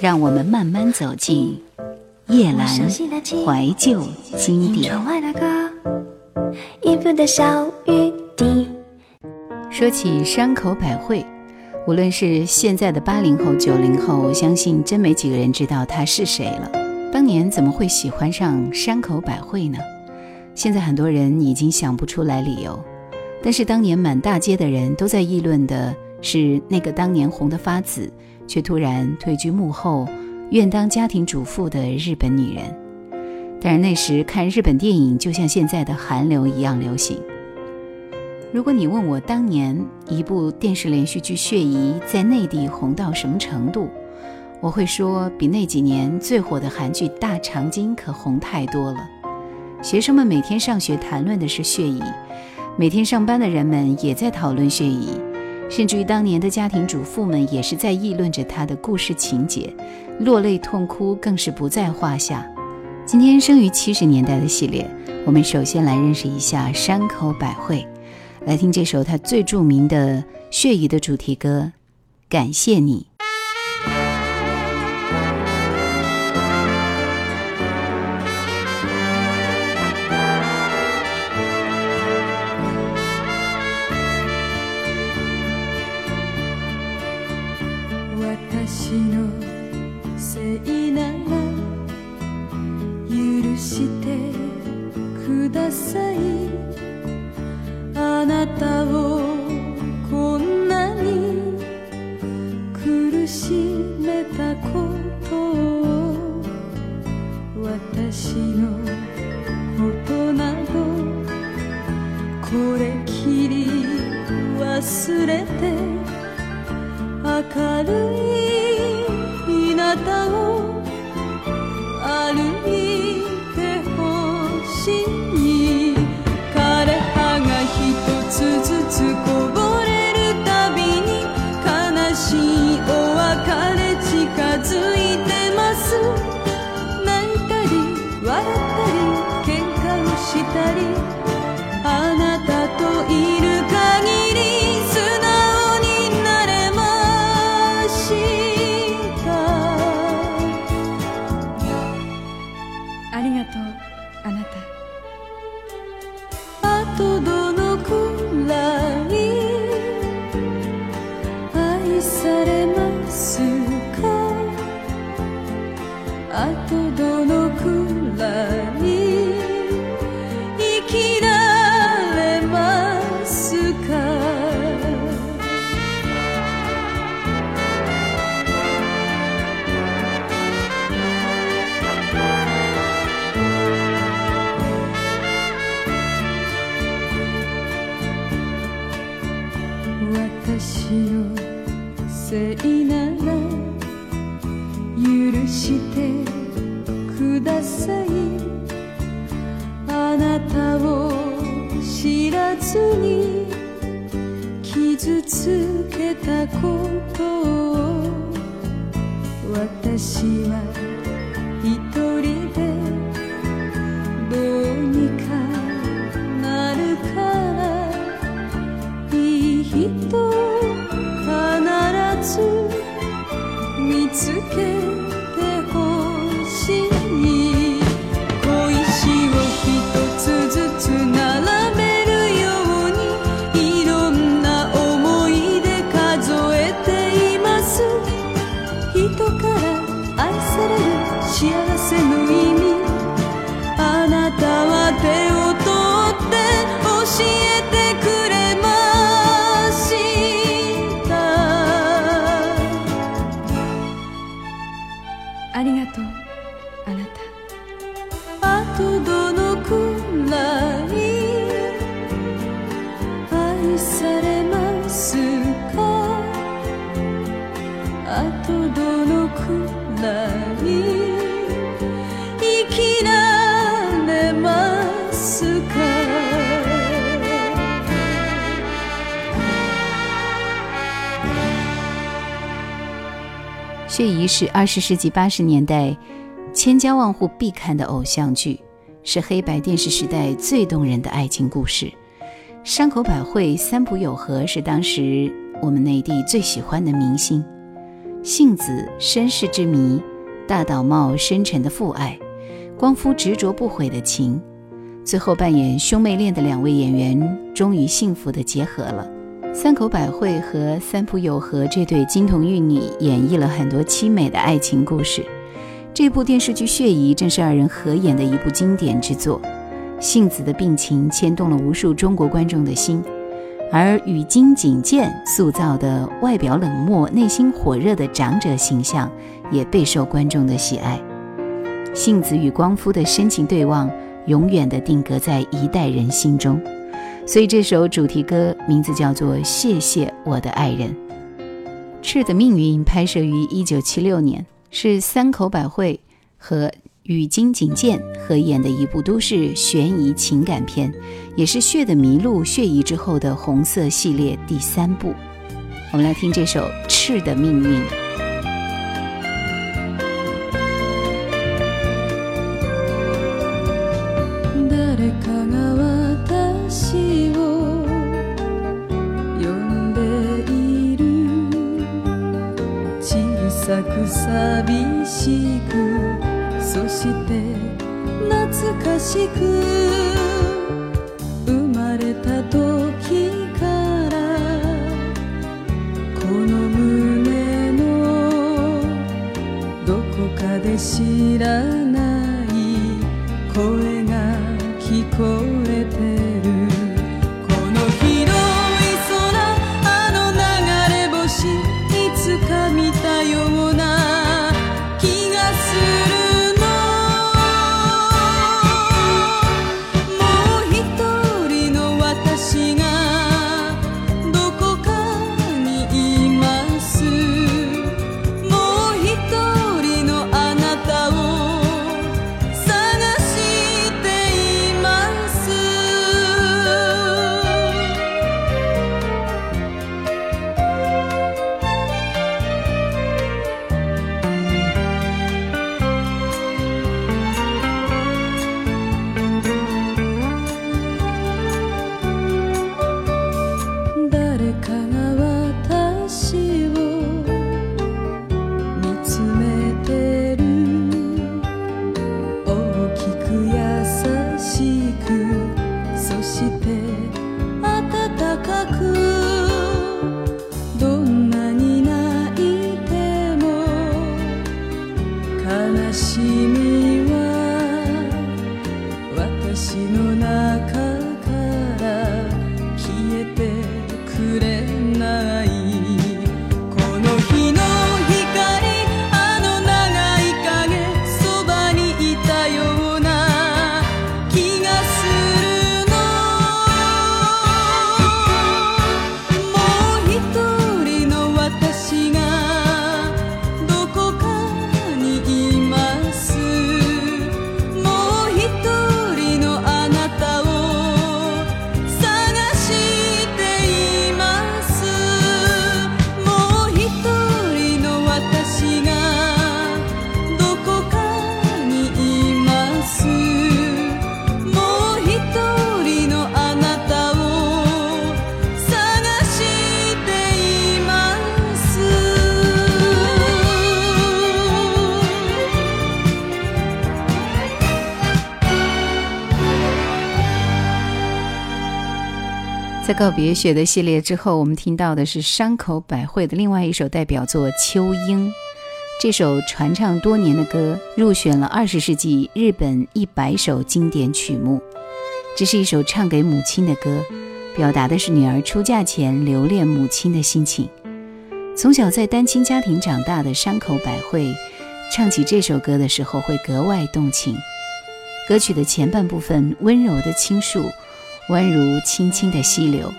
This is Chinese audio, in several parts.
让我们慢慢走进夜阑怀旧经典。说起山口百惠，无论是现在的八零后、九零后，我相信真没几个人知道她是谁了。当年怎么会喜欢上山口百惠呢？现在很多人已经想不出来理由，但是当年满大街的人都在议论的是那个当年红得发紫。却突然退居幕后，愿当家庭主妇的日本女人。但是那时看日本电影就像现在的韩流一样流行。如果你问我当年一部电视连续剧《血疑》在内地红到什么程度，我会说比那几年最火的韩剧《大长今》可红太多了。学生们每天上学谈论的是《血疑》，每天上班的人们也在讨论《血疑》。甚至于当年的家庭主妇们也是在议论着他的故事情节，落泪痛哭更是不在话下。今天生于七十年代的系列，我们首先来认识一下山口百惠，来听这首他最著名的《血疑》的主题歌，《感谢你》。《しめたことを私のことなどこれきり忘れて明るい日向を tudo ことを私は血疑》是二十世纪八十年代千家万户必看的偶像剧，是黑白电视时代最动人的爱情故事。山口百惠三浦友和是当时我们内地最喜欢的明星。杏子身世之谜，大岛茂深沉的父爱，光夫执着不悔的情，最后扮演兄妹恋的两位演员终于幸福的结合了。三口百惠和三浦友和这对金童玉女演绎了很多凄美的爱情故事。这部电视剧《血疑》正是二人合演的一部经典之作。杏子的病情牵动了无数中国观众的心，而与金井健塑造的外表冷漠、内心火热的长者形象也备受观众的喜爱。杏子与光夫的深情对望，永远的定格在一代人心中。所以这首主题歌名字叫做《谢谢我的爱人》。《赤的命运》拍摄于一九七六年，是三口百惠和与金井健合演的一部都市悬疑情感片，也是《血的迷路》《血疑》之后的红色系列第三部。我们来听这首《赤的命运》。寂しくそして懐かしく。在告别雪的系列之后，我们听到的是山口百惠的另外一首代表作《秋樱》。这首传唱多年的歌入选了二十世纪日本一百首经典曲目。这是一首唱给母亲的歌，表达的是女儿出嫁前留恋母亲的心情。从小在单亲家庭长大的山口百惠，唱起这首歌的时候会格外动情。歌曲的前半部分温柔的倾诉。宛如轻轻的溪流，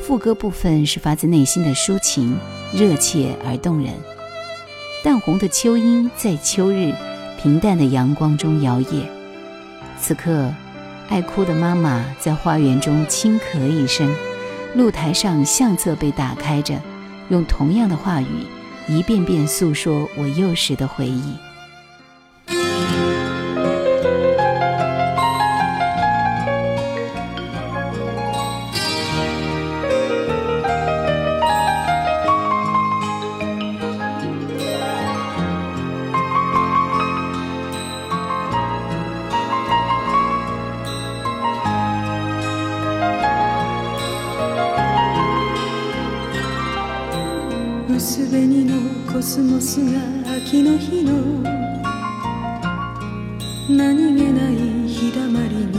副歌部分是发自内心的抒情，热切而动人。淡红的秋樱在秋日平淡的阳光中摇曳。此刻，爱哭的妈妈在花园中轻咳一声，露台上相册被打开着，用同样的话语一遍遍诉说我幼时的回忆。スモスが秋の日の何気ない日だまりに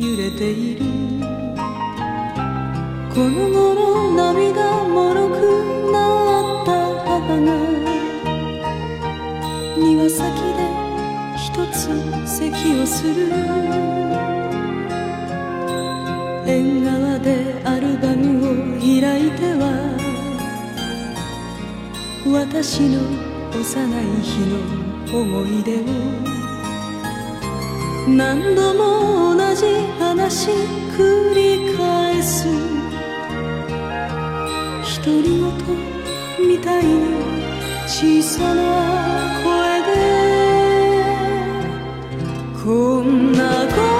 揺れている。この頃涙もろくなった母が庭先で一つ席をする。縁側でアルバムを開いて私の幼い日の思い出を何度も同じ話繰り返す。独り言みたいに小さな声で。こんな小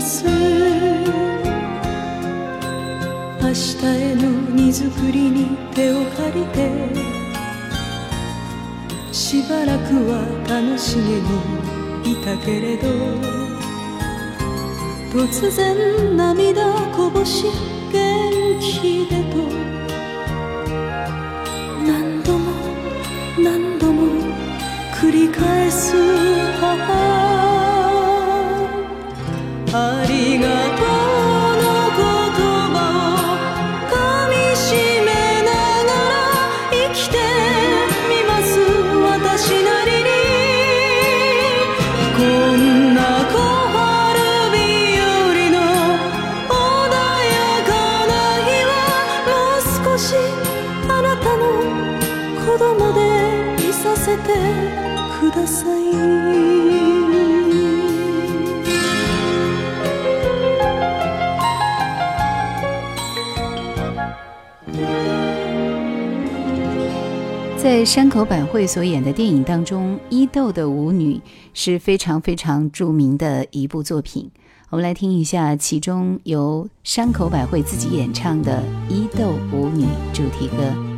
す明日への荷造りに手を借りてしばらくは楽しげにいたけれど突然涙こぼし元気でと何度も何度も繰り返す母子供でいさせてください在山口百惠所演的电影当中，《伊豆的舞女》是非常非常著名的一部作品。我们来听一下其中由山口百惠自己演唱的《伊豆舞女》主题歌。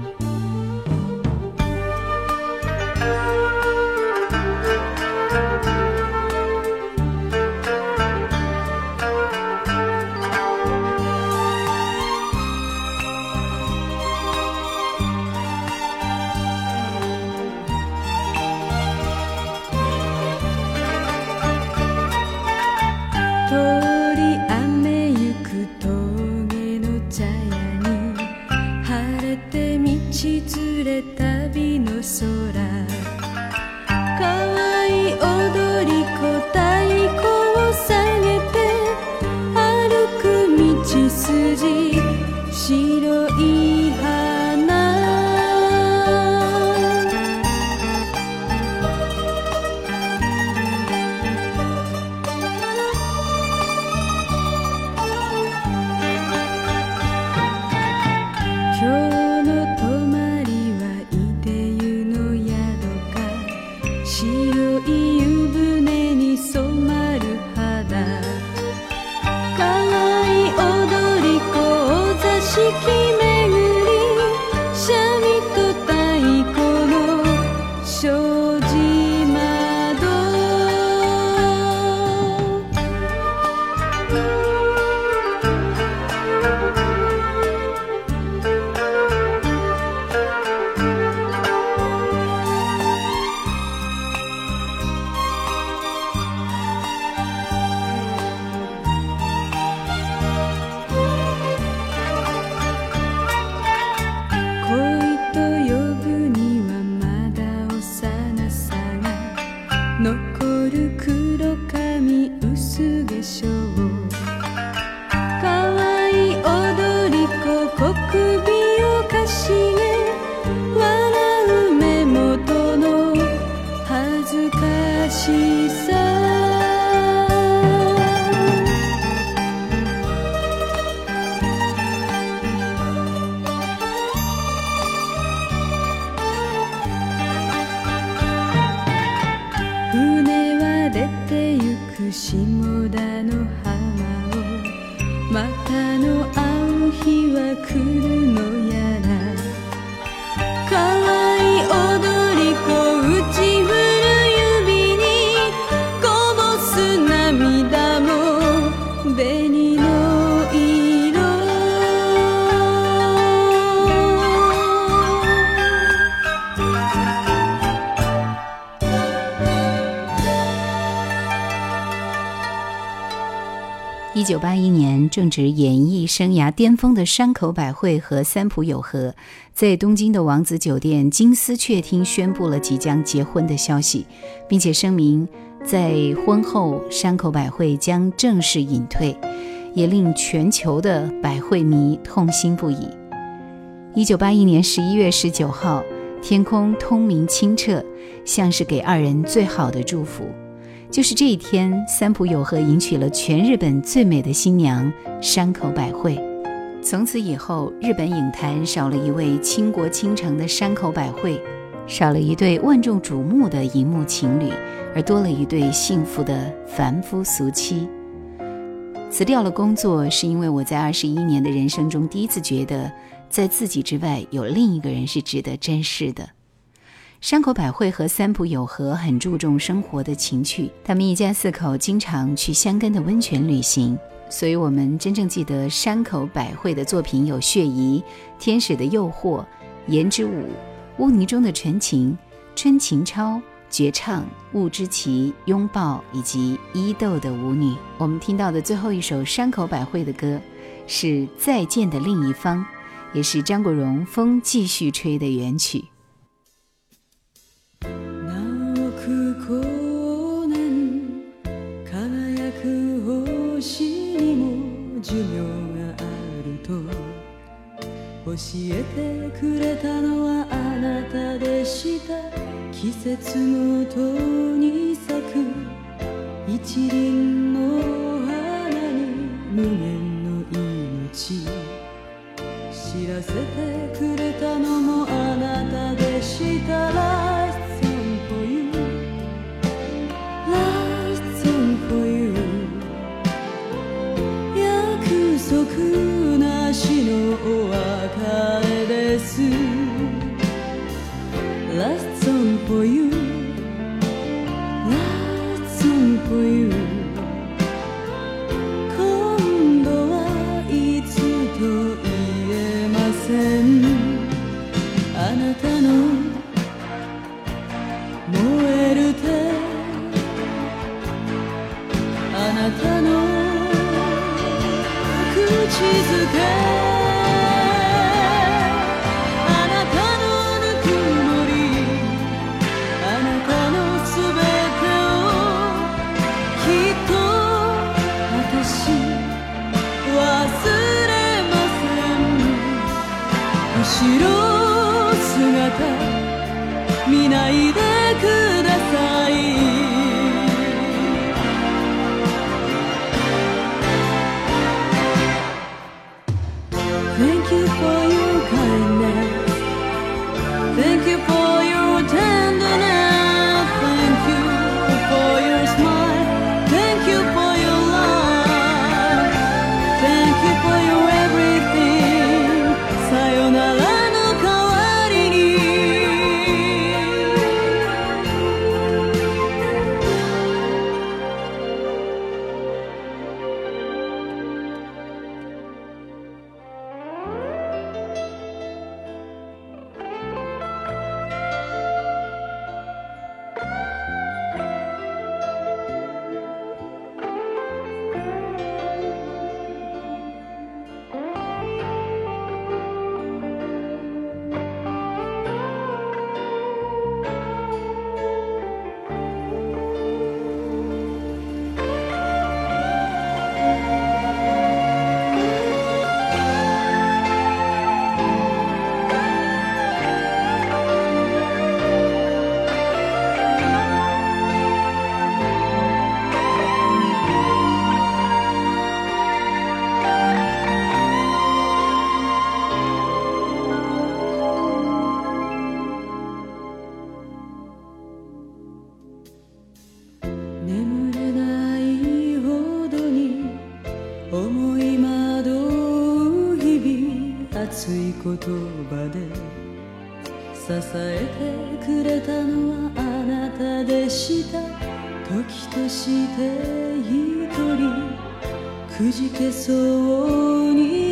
的九八一年，正值演艺生涯巅峰的山口百惠和三浦友和，在东京的王子酒店金丝雀厅宣布了即将结婚的消息，并且声明在婚后山口百惠将正式隐退，也令全球的百惠迷痛心不已。一九八一年十一月十九号，天空通明清澈，像是给二人最好的祝福。就是这一天，三浦友和迎娶了全日本最美的新娘山口百惠。从此以后，日本影坛少了一位倾国倾城的山口百惠，少了一对万众瞩目的荧幕情侣，而多了一对幸福的凡夫俗妻。辞掉了工作，是因为我在二十一年的人生中第一次觉得，在自己之外有另一个人是值得珍视的。山口百惠和三浦友和很注重生活的情趣，他们一家四口经常去香根的温泉旅行，所以我们真正记得山口百惠的作品有《血疑》《天使的诱惑》《颜之舞》《污泥中的纯情》《春情超》《绝唱》《雾之奇》《拥抱》以及《伊豆的舞女》。我们听到的最后一首山口百惠的歌是《再见的另一方》，也是张国荣《风继续吹》的原曲。教えてくれたのはあなたでした。季節ごとに咲く一輪の花に無限の命。知らせてくれたのもあなたでした。らお別れです Last song for you 言葉で支えてくれたのはあなたでした。時として一人くじけそうに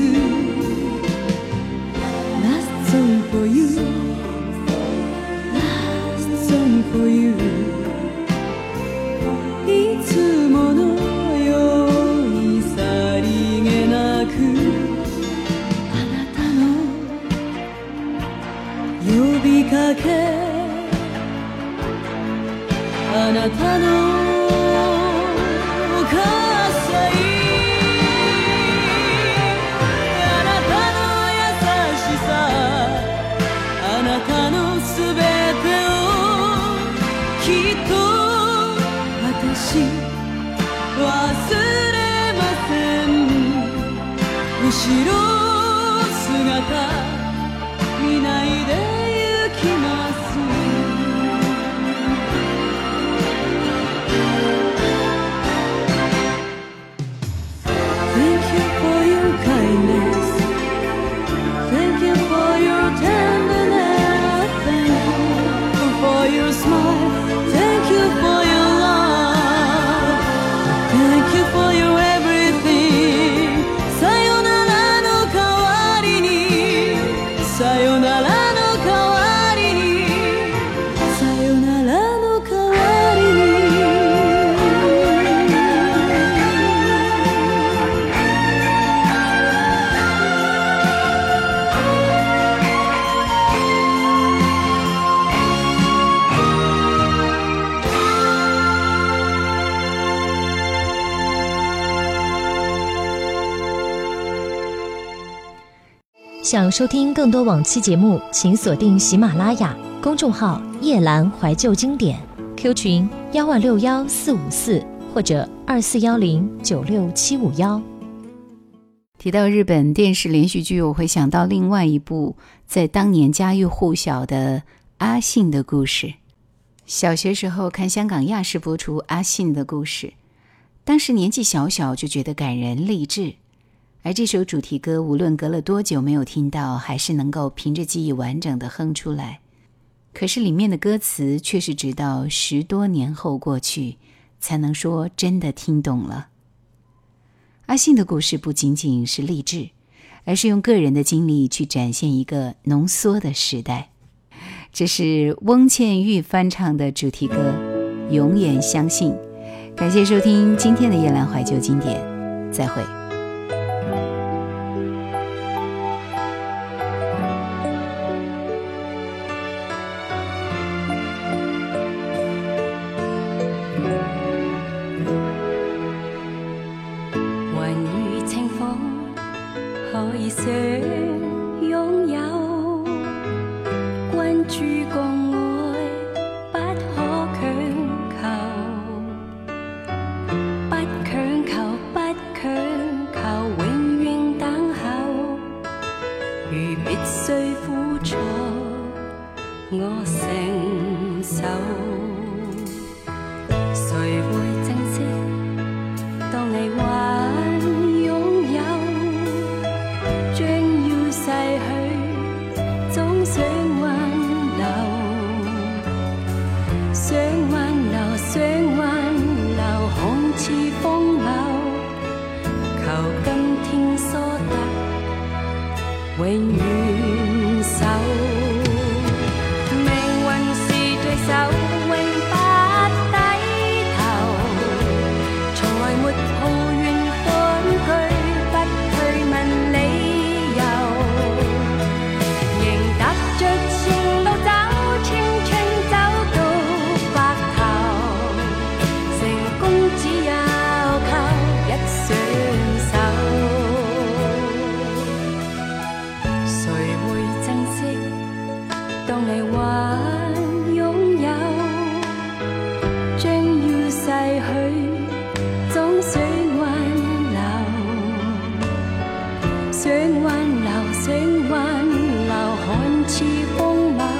kisses 收听更多往期节目，请锁定喜马拉雅公众号“夜阑怀旧经典 ”，Q 群幺二六幺四五四或者二四幺零九六七五幺。提到日本电视连续剧，我会想到另外一部在当年家喻户晓的阿信的故事。小学时候看香港亚视播出阿信的故事，当时年纪小小就觉得感人励志，而这首主题歌无论隔了多久没有听到，还是能够凭着记忆完整的哼出来。可是里面的歌词却是直到十多年后过去，才能说真的听懂了。阿信的故事不仅仅是励志，而是用个人的经历去展现一个浓缩的时代。这是翁倩玉翻唱的主题歌《永远相信》。感谢收听今天的夜阑怀旧经典，再会。想挽留，想挽留，看似风流，求今天疏得想挽留想挽留看似风猛